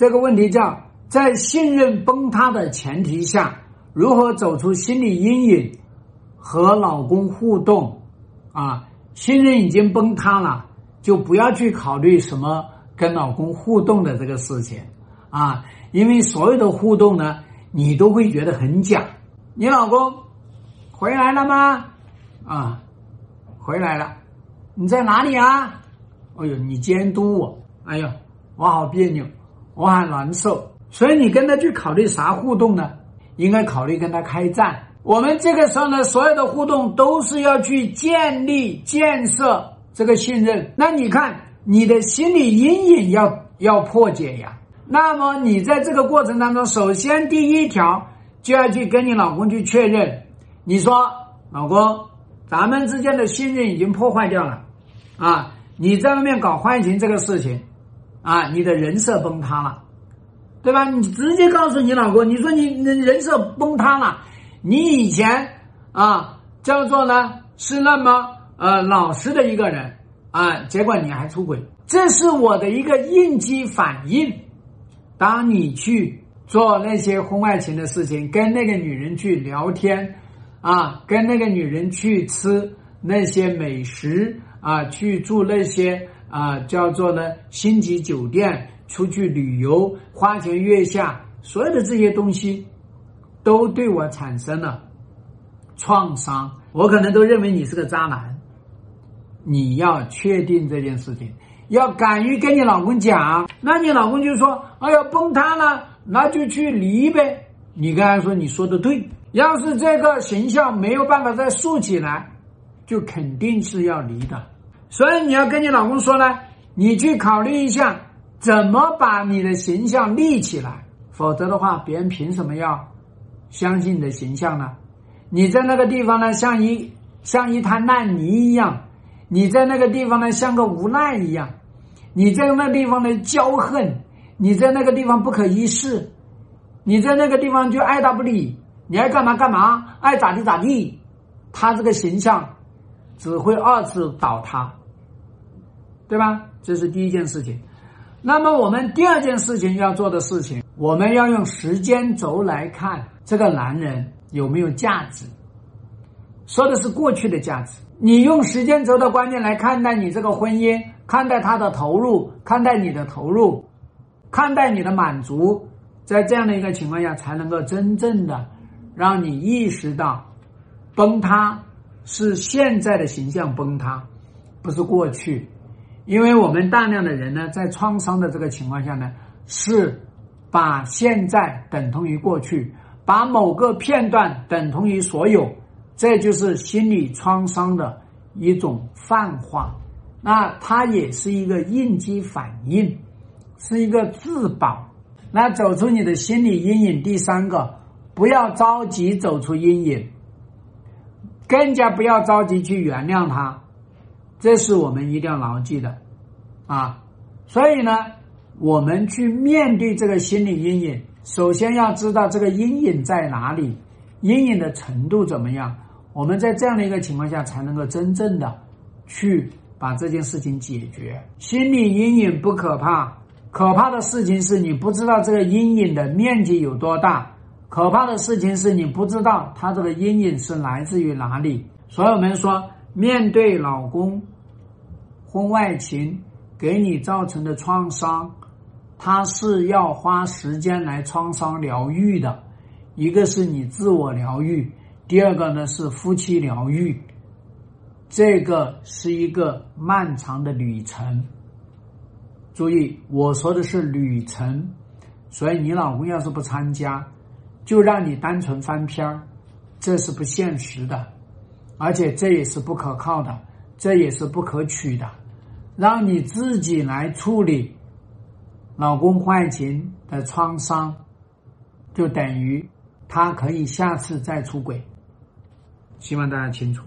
这个问题叫在信任崩塌的前提下，如何走出心理阴影和老公互动啊？信任已经崩塌了，就不要去考虑什么跟老公互动的这个事情啊，因为所有的互动呢，你都会觉得很假。你老公回来了吗？啊，回来了。你在哪里啊？哎呦，你监督我，哎呦，我好别扭，我很难受。所以你跟他去考虑啥互动呢？应该考虑跟他开战。我们这个时候呢，所有的互动都是要去建立、建设这个信任。那你看，你的心理阴影要要破解呀。那么你在这个过程当中，首先第一条就要去跟你老公去确认。你说，老公，咱们之间的信任已经破坏掉了，啊，你在外面搞婚情这个事情，啊，你的人设崩塌了，对吧？你直接告诉你老公，你说你人人设崩塌了。你以前啊叫做呢是那么呃老实的一个人啊，结果你还出轨，这是我的一个应激反应。当你去做那些婚外情的事情，跟那个女人去聊天啊，跟那个女人去吃那些美食啊，去住那些啊叫做呢星级酒店，出去旅游花前月下，所有的这些东西。都对我产生了创伤，我可能都认为你是个渣男。你要确定这件事情，要敢于跟你老公讲，那你老公就说：“哎呀，崩塌了，那就去离呗。”你刚才说：“你说的对，要是这个形象没有办法再竖起来，就肯定是要离的。所以你要跟你老公说呢，你去考虑一下怎么把你的形象立起来，否则的话，别人凭什么要？”相信你的形象呢？你在那个地方呢，像一像一滩烂泥一样；你在那个地方呢，像个无赖一样；你在那地方呢，骄横；你在那个地方不可一世；你在那个地方就爱答不理，你爱干嘛干嘛，爱咋地咋地。他这个形象只会二次倒塌，对吧？这是第一件事情。那么我们第二件事情要做的事情，我们要用时间轴来看。这个男人有没有价值？说的是过去的价值。你用时间轴的观念来看待你这个婚姻，看待他的投入，看待你的投入，看待你的满足，在这样的一个情况下，才能够真正的让你意识到，崩塌是现在的形象崩塌，不是过去。因为我们大量的人呢，在创伤的这个情况下呢，是把现在等同于过去。把某个片段等同于所有，这就是心理创伤的一种泛化。那它也是一个应激反应，是一个自保。那走出你的心理阴影，第三个，不要着急走出阴影，更加不要着急去原谅他。这是我们一定要牢记的啊。所以呢，我们去面对这个心理阴影。首先要知道这个阴影在哪里，阴影的程度怎么样？我们在这样的一个情况下，才能够真正的去把这件事情解决。心理阴影不可怕，可怕的事情是你不知道这个阴影的面积有多大，可怕的事情是你不知道它这个阴影是来自于哪里。所以我们说，面对老公婚外情给你造成的创伤。它是要花时间来创伤疗愈的，一个是你自我疗愈，第二个呢是夫妻疗愈，这个是一个漫长的旅程。注意，我说的是旅程，所以你老公要是不参加，就让你单纯翻篇儿，这是不现实的，而且这也是不可靠的，这也是不可取的，让你自己来处理。老公坏情的创伤，就等于他可以下次再出轨。希望大家清楚。